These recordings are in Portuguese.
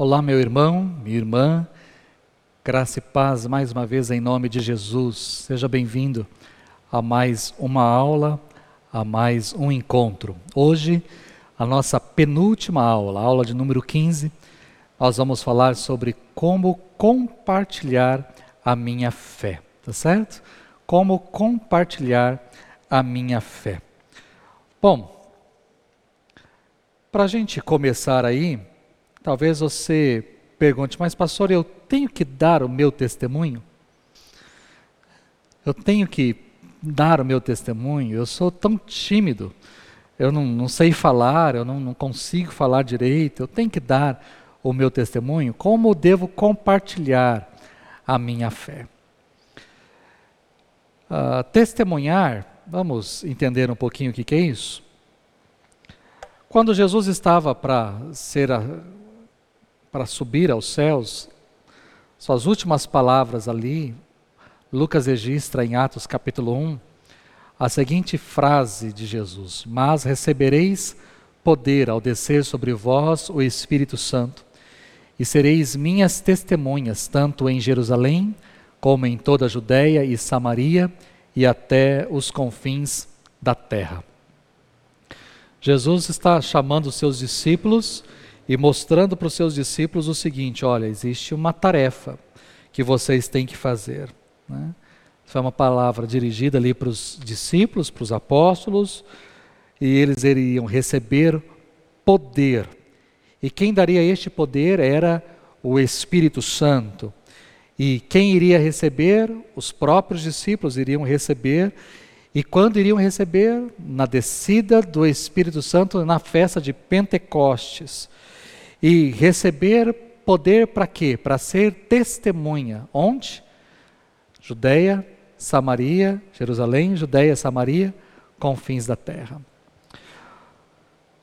Olá, meu irmão, minha irmã, graça e paz mais uma vez em nome de Jesus. Seja bem-vindo a mais uma aula, a mais um encontro. Hoje, a nossa penúltima aula, a aula de número 15, nós vamos falar sobre como compartilhar a minha fé, tá certo? Como compartilhar a minha fé. Bom, para a gente começar aí, talvez você pergunte, mas pastor, eu tenho que dar o meu testemunho? Eu tenho que dar o meu testemunho? Eu sou tão tímido, eu não, não sei falar, eu não, não consigo falar direito, eu tenho que dar o meu testemunho? Como devo compartilhar a minha fé? Uh, testemunhar, vamos entender um pouquinho o que, que é isso? Quando Jesus estava para ser para subir aos céus, suas últimas palavras ali, Lucas registra em Atos capítulo 1, a seguinte frase de Jesus: Mas recebereis poder ao descer sobre vós o Espírito Santo, e sereis minhas testemunhas, tanto em Jerusalém, como em toda a Judéia e Samaria e até os confins da terra. Jesus está chamando os seus discípulos e mostrando para os seus discípulos o seguinte: olha, existe uma tarefa que vocês têm que fazer. Né? Foi uma palavra dirigida ali para os discípulos, para os apóstolos, e eles iriam receber poder. E quem daria este poder era o Espírito Santo. E quem iria receber? Os próprios discípulos iriam receber e quando iriam receber? Na descida do Espírito Santo na festa de Pentecostes. E receber poder para quê? Para ser testemunha. Onde? Judeia, Samaria, Jerusalém, Judeia, Samaria, confins da terra.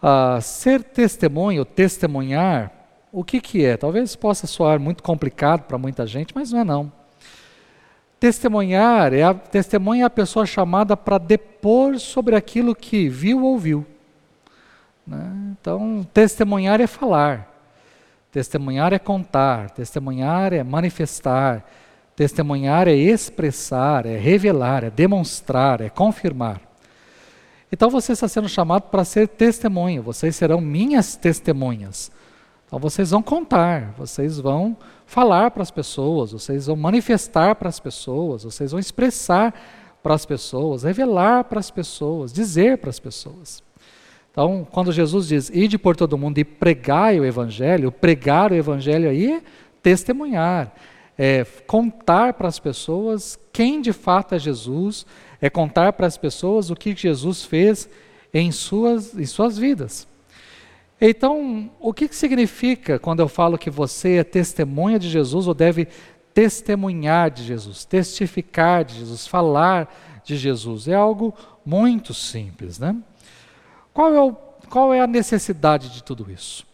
Ah, ser testemunho, testemunhar, o que, que é? Talvez possa soar muito complicado para muita gente, mas não é não. Testemunhar é a testemunha é a pessoa chamada para depor sobre aquilo que viu ou ouviu. Né? Então, testemunhar é falar, testemunhar é contar, testemunhar é manifestar, testemunhar é expressar, é revelar, é demonstrar, é confirmar. Então você está sendo chamado para ser testemunha, vocês serão minhas testemunhas. Então vocês vão contar, vocês vão falar para as pessoas, vocês vão manifestar para as pessoas, vocês vão expressar para as pessoas, revelar para as pessoas, dizer para as pessoas. Então, quando Jesus diz, ide por todo mundo e pregai o Evangelho, pregar o Evangelho aí é testemunhar, é contar para as pessoas quem de fato é Jesus, é contar para as pessoas o que Jesus fez em suas, em suas vidas. Então, o que, que significa quando eu falo que você é testemunha de Jesus ou deve testemunhar de Jesus, testificar de Jesus, falar de Jesus? É algo muito simples, né? Qual é, o, qual é a necessidade de tudo isso?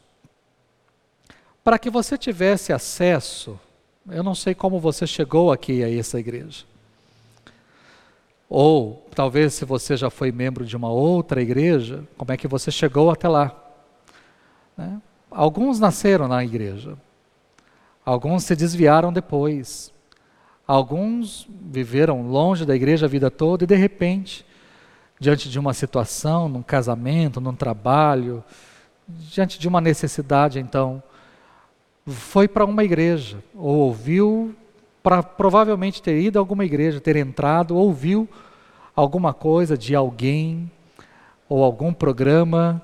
Para que você tivesse acesso, eu não sei como você chegou aqui a essa igreja. Ou talvez se você já foi membro de uma outra igreja, como é que você chegou até lá? Né? Alguns nasceram na igreja, alguns se desviaram depois, alguns viveram longe da igreja a vida toda e de repente, diante de uma situação, num casamento, num trabalho, diante de uma necessidade, então, foi para uma igreja, ou ouviu, para provavelmente ter ido a alguma igreja, ter entrado, ouviu alguma coisa de alguém, ou algum programa,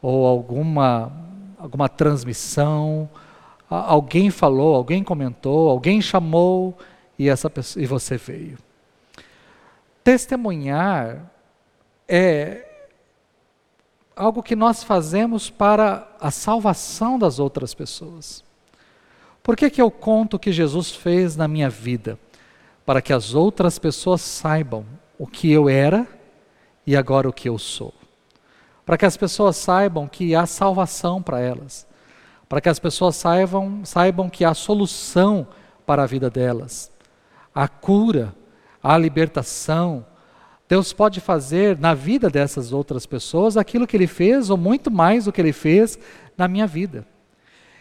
ou alguma alguma transmissão, alguém falou, alguém comentou, alguém chamou e essa pessoa, e você veio. Testemunhar é algo que nós fazemos para a salvação das outras pessoas. Por que, que eu conto o que Jesus fez na minha vida? Para que as outras pessoas saibam o que eu era e agora o que eu sou para que as pessoas saibam que há salvação para elas, para que as pessoas saibam, saibam que há solução para a vida delas, a cura, a libertação. Deus pode fazer na vida dessas outras pessoas aquilo que Ele fez, ou muito mais do que Ele fez na minha vida.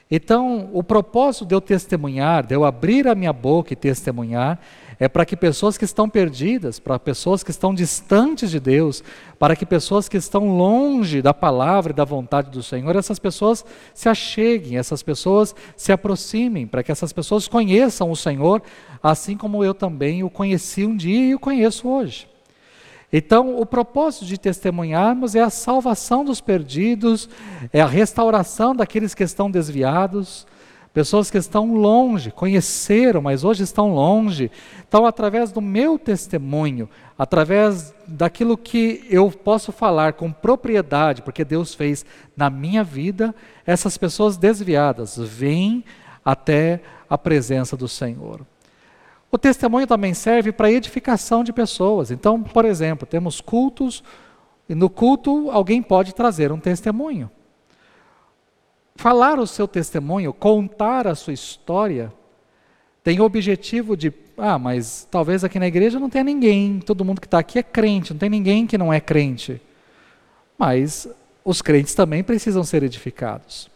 Então, o propósito de eu testemunhar, de eu abrir a minha boca e testemunhar, é para que pessoas que estão perdidas, para pessoas que estão distantes de Deus, para que pessoas que estão longe da palavra e da vontade do Senhor, essas pessoas se acheguem, essas pessoas se aproximem, para que essas pessoas conheçam o Senhor, assim como eu também o conheci um dia e o conheço hoje. Então, o propósito de testemunharmos é a salvação dos perdidos, é a restauração daqueles que estão desviados, pessoas que estão longe, conheceram, mas hoje estão longe. Então, através do meu testemunho, através daquilo que eu posso falar com propriedade, porque Deus fez na minha vida, essas pessoas desviadas vêm até a presença do Senhor. O testemunho também serve para edificação de pessoas. Então, por exemplo, temos cultos, e no culto alguém pode trazer um testemunho. Falar o seu testemunho, contar a sua história, tem o objetivo de, ah, mas talvez aqui na igreja não tenha ninguém, todo mundo que está aqui é crente, não tem ninguém que não é crente. Mas os crentes também precisam ser edificados.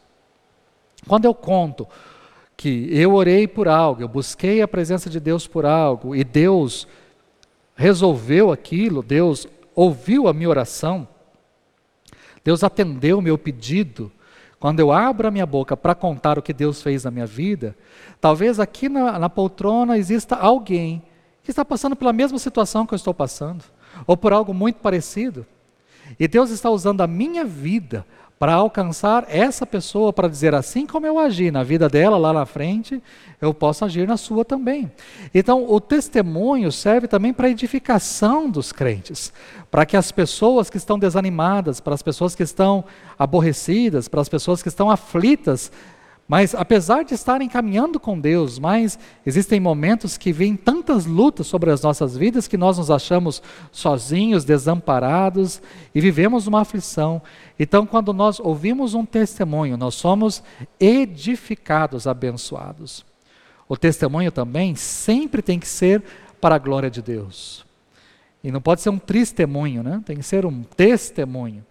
Quando eu conto que eu orei por algo, eu busquei a presença de Deus por algo e Deus resolveu aquilo, Deus ouviu a minha oração, Deus atendeu o meu pedido. Quando eu abro a minha boca para contar o que Deus fez na minha vida, talvez aqui na, na poltrona exista alguém que está passando pela mesma situação que eu estou passando, ou por algo muito parecido. E Deus está usando a minha vida para alcançar essa pessoa, para dizer assim como eu agi na vida dela lá na frente, eu posso agir na sua também. Então, o testemunho serve também para edificação dos crentes, para que as pessoas que estão desanimadas, para as pessoas que estão aborrecidas, para as pessoas que estão aflitas, mas apesar de estarem caminhando com Deus, mas existem momentos que vêm tantas lutas sobre as nossas vidas que nós nos achamos sozinhos, desamparados e vivemos uma aflição. Então, quando nós ouvimos um testemunho, nós somos edificados, abençoados. O testemunho também sempre tem que ser para a glória de Deus. E não pode ser um testemunho, né? Tem que ser um testemunho.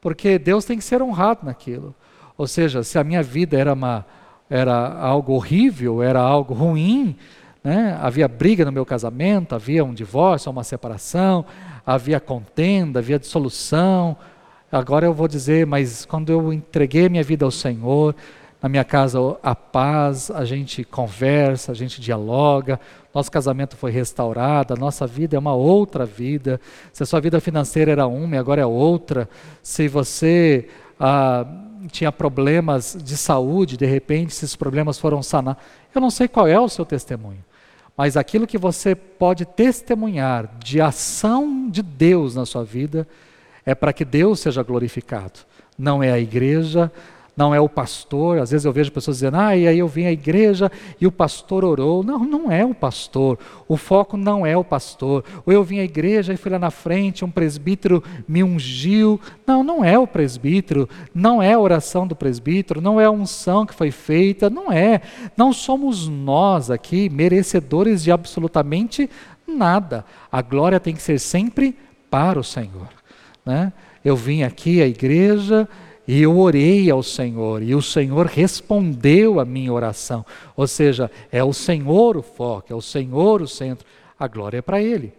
Porque Deus tem que ser honrado naquilo. Ou seja, se a minha vida era, uma, era algo horrível, era algo ruim, né? havia briga no meu casamento, havia um divórcio, uma separação, havia contenda, havia dissolução. Agora eu vou dizer, mas quando eu entreguei minha vida ao Senhor, na minha casa a paz, a gente conversa, a gente dialoga, nosso casamento foi restaurado, a nossa vida é uma outra vida. Se a sua vida financeira era uma e agora é outra, se você ah, tinha problemas de saúde, de repente esses problemas foram sanados. Eu não sei qual é o seu testemunho, mas aquilo que você pode testemunhar de ação de Deus na sua vida é para que Deus seja glorificado. Não é a igreja, não é o pastor. Às vezes eu vejo pessoas dizendo, ah, e aí eu vim à igreja e o pastor orou. Não, não é o pastor. O foco não é o pastor. Ou eu vim à igreja e fui lá na frente, um presbítero me ungiu. Não, não é o presbítero. Não é a oração do presbítero. Não é a unção que foi feita. Não é. Não somos nós aqui merecedores de absolutamente nada. A glória tem que ser sempre para o Senhor. Né? Eu vim aqui à igreja e eu orei ao Senhor, e o Senhor respondeu a minha oração. Ou seja, é o Senhor o foco, é o Senhor o centro. A glória é para Ele.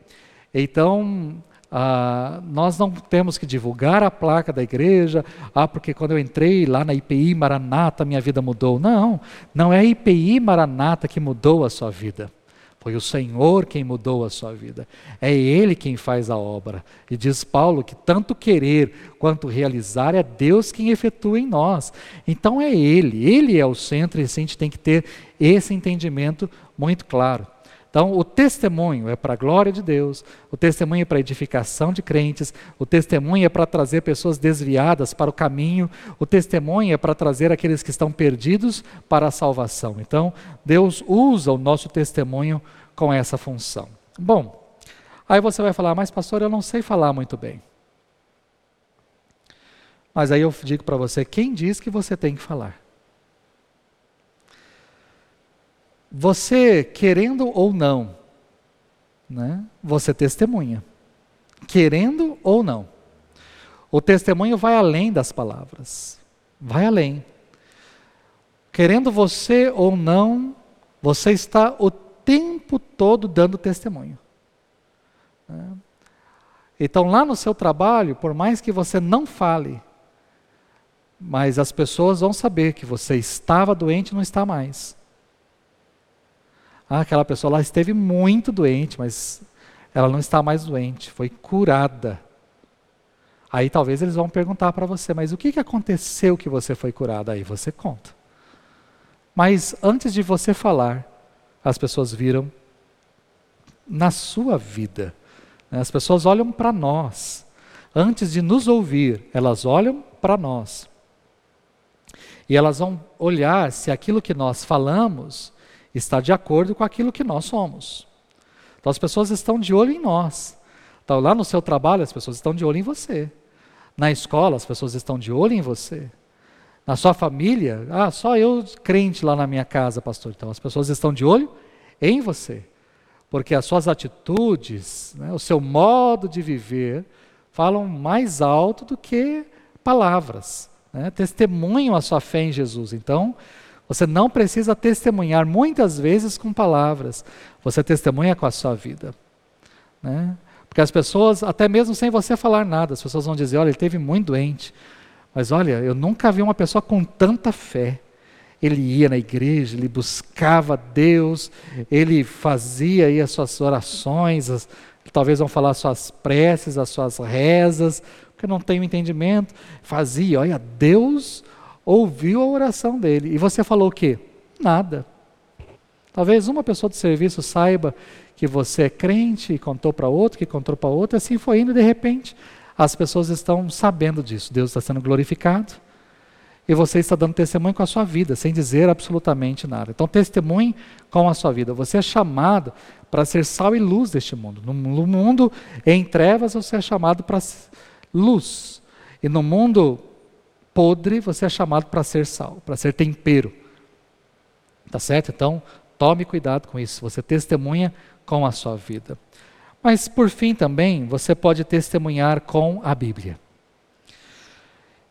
Então, ah, nós não temos que divulgar a placa da igreja, ah, porque quando eu entrei lá na IPI Maranata, minha vida mudou. Não, não é a IPI Maranata que mudou a sua vida. Foi o Senhor quem mudou a sua vida. É Ele quem faz a obra. E diz Paulo que tanto querer quanto realizar é Deus quem efetua em nós. Então é Ele, Ele é o centro e a gente tem que ter esse entendimento muito claro. Então, o testemunho é para a glória de Deus, o testemunho é para a edificação de crentes, o testemunho é para trazer pessoas desviadas para o caminho, o testemunho é para trazer aqueles que estão perdidos para a salvação. Então, Deus usa o nosso testemunho com essa função. Bom, aí você vai falar, mas pastor, eu não sei falar muito bem. Mas aí eu digo para você, quem diz que você tem que falar? Você, querendo ou não, né, você testemunha. Querendo ou não. O testemunho vai além das palavras. Vai além. querendo você ou não, você está o tempo todo dando testemunho. Né? Então, lá no seu trabalho, por mais que você não fale, mas as pessoas vão saber que você estava doente e não está mais. Ah, aquela pessoa lá esteve muito doente, mas ela não está mais doente, foi curada. Aí talvez eles vão perguntar para você, mas o que, que aconteceu que você foi curada? Aí você conta. Mas antes de você falar, as pessoas viram na sua vida. As pessoas olham para nós. Antes de nos ouvir, elas olham para nós. E elas vão olhar se aquilo que nós falamos está de acordo com aquilo que nós somos. Então as pessoas estão de olho em nós. Então lá no seu trabalho as pessoas estão de olho em você. Na escola as pessoas estão de olho em você. Na sua família, ah, só eu crente lá na minha casa, pastor. Então as pessoas estão de olho em você. Porque as suas atitudes, né, o seu modo de viver, falam mais alto do que palavras né, testemunham a sua fé em Jesus. Então, você não precisa testemunhar muitas vezes com palavras, você testemunha com a sua vida. Né? Porque as pessoas, até mesmo sem você falar nada, as pessoas vão dizer: olha, ele teve muito doente, mas olha, eu nunca vi uma pessoa com tanta fé. Ele ia na igreja, ele buscava Deus, ele fazia aí as suas orações, as, talvez vão falar as suas preces, as suas rezas, porque não tem o entendimento. Fazia, olha, Deus ouviu a oração dele. E você falou o quê? Nada. Talvez uma pessoa do serviço saiba que você é crente e contou para outro, que contou para outro, assim foi indo de repente. As pessoas estão sabendo disso. Deus está sendo glorificado. E você está dando testemunho com a sua vida, sem dizer absolutamente nada. Então, testemunhe com a sua vida. Você é chamado para ser sal e luz deste mundo. No mundo em trevas, você é chamado para luz. E no mundo podre, você é chamado para ser sal, para ser tempero. Tá certo? Então, tome cuidado com isso. Você testemunha com a sua vida. Mas, por fim, também, você pode testemunhar com a Bíblia.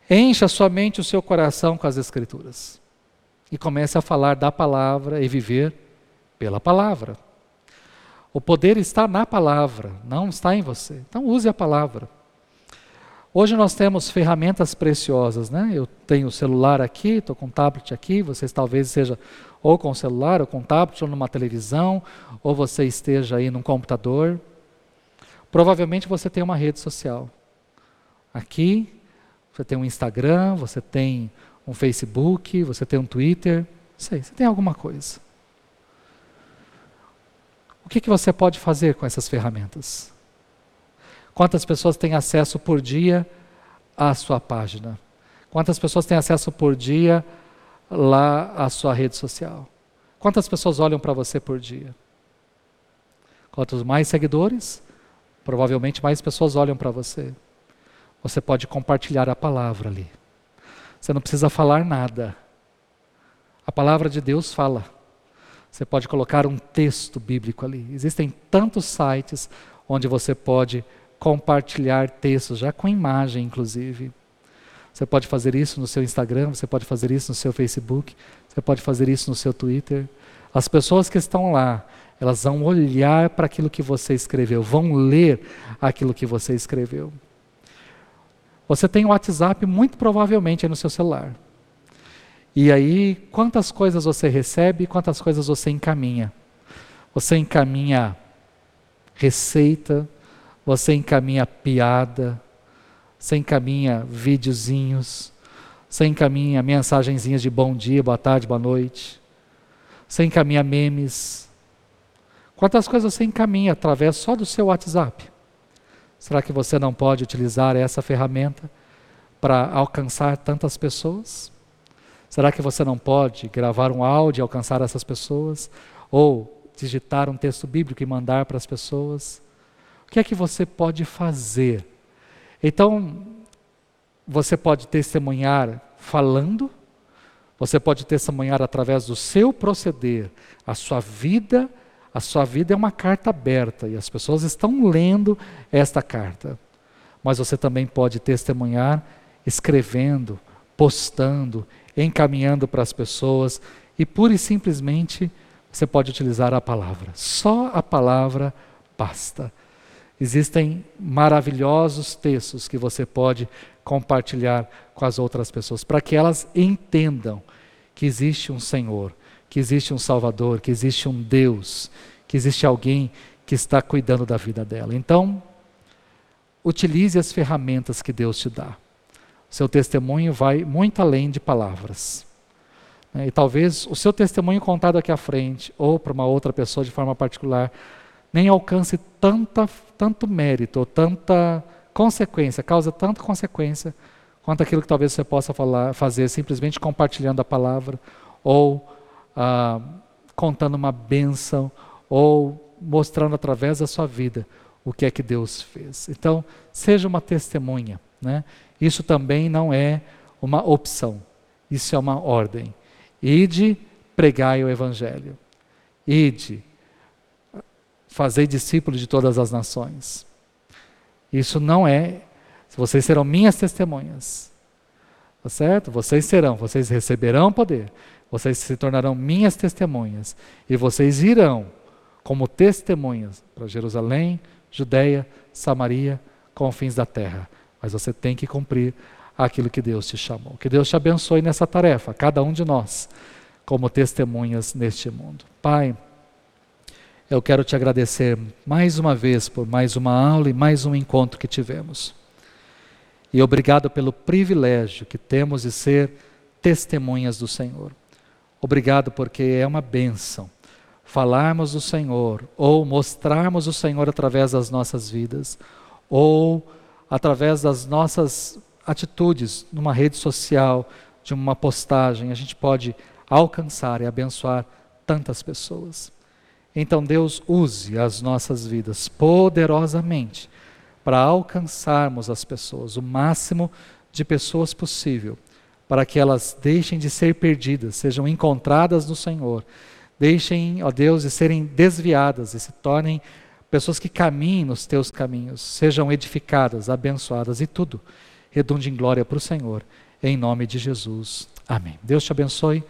Encha somente o seu coração com as Escrituras. E comece a falar da palavra e viver pela palavra. O poder está na palavra, não está em você. Então, use a palavra. Hoje nós temos ferramentas preciosas, né? Eu tenho o celular aqui, estou com o tablet aqui, vocês talvez seja ou com o celular, ou com o tablet, ou numa televisão, ou você esteja aí num computador. Provavelmente você tem uma rede social. Aqui você tem um Instagram, você tem um Facebook, você tem um Twitter, sei, você tem alguma coisa. O que, que você pode fazer com essas ferramentas? Quantas pessoas têm acesso por dia à sua página? Quantas pessoas têm acesso por dia lá à sua rede social? Quantas pessoas olham para você por dia? Quantos mais seguidores, provavelmente mais pessoas olham para você. Você pode compartilhar a palavra ali. Você não precisa falar nada. A palavra de Deus fala. Você pode colocar um texto bíblico ali. Existem tantos sites onde você pode compartilhar textos, já com imagem, inclusive. Você pode fazer isso no seu Instagram, você pode fazer isso no seu Facebook, você pode fazer isso no seu Twitter. As pessoas que estão lá, elas vão olhar para aquilo que você escreveu, vão ler aquilo que você escreveu. Você tem o WhatsApp muito provavelmente aí no seu celular. E aí, quantas coisas você recebe, quantas coisas você encaminha? Você encaminha receita, você encaminha piada, você encaminha videozinhos, você encaminha mensagenzinhas de bom dia, boa tarde, boa noite, você encaminha memes. Quantas coisas você encaminha através só do seu WhatsApp? Será que você não pode utilizar essa ferramenta para alcançar tantas pessoas? Será que você não pode gravar um áudio e alcançar essas pessoas? Ou digitar um texto bíblico e mandar para as pessoas? O que é que você pode fazer? Então, você pode testemunhar falando, você pode testemunhar através do seu proceder, a sua vida, a sua vida é uma carta aberta e as pessoas estão lendo esta carta. Mas você também pode testemunhar escrevendo, postando, encaminhando para as pessoas e pura e simplesmente você pode utilizar a palavra. Só a palavra basta. Existem maravilhosos textos que você pode compartilhar com as outras pessoas, para que elas entendam que existe um Senhor, que existe um Salvador, que existe um Deus, que existe alguém que está cuidando da vida dela. Então, utilize as ferramentas que Deus te dá. Seu testemunho vai muito além de palavras. Né? E talvez o seu testemunho contado aqui à frente, ou para uma outra pessoa de forma particular, nem alcance tanta, tanto mérito, ou tanta consequência, causa tanta consequência, quanto aquilo que talvez você possa falar, fazer simplesmente compartilhando a palavra, ou ah, contando uma bênção, ou mostrando através da sua vida o que é que Deus fez. Então, seja uma testemunha. Né? Isso também não é uma opção, isso é uma ordem. Ide, pregai o Evangelho. Ide, fazei discípulos de todas as nações. Isso não é, vocês serão minhas testemunhas. Tá certo? Vocês serão, vocês receberão poder. Vocês se tornarão minhas testemunhas. E vocês irão como testemunhas para Jerusalém, Judeia, Samaria, confins da terra. Mas você tem que cumprir aquilo que Deus te chamou. Que Deus te abençoe nessa tarefa, cada um de nós, como testemunhas neste mundo. Pai, eu quero te agradecer mais uma vez por mais uma aula e mais um encontro que tivemos. E obrigado pelo privilégio que temos de ser testemunhas do Senhor. Obrigado porque é uma bênção falarmos do Senhor, ou mostrarmos o Senhor através das nossas vidas, ou através das nossas atitudes numa rede social, de uma postagem, a gente pode alcançar e abençoar tantas pessoas. Então Deus use as nossas vidas poderosamente para alcançarmos as pessoas, o máximo de pessoas possível, para que elas deixem de ser perdidas, sejam encontradas no Senhor Deixem, ó Deus, de serem desviadas e se tornem pessoas que caminhem nos teus caminhos, sejam edificadas, abençoadas e tudo redunde em glória para o Senhor, em nome de Jesus. Amém. Deus te abençoe.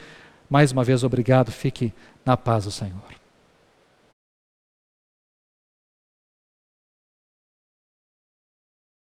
Mais uma vez, obrigado. Fique na paz do Senhor.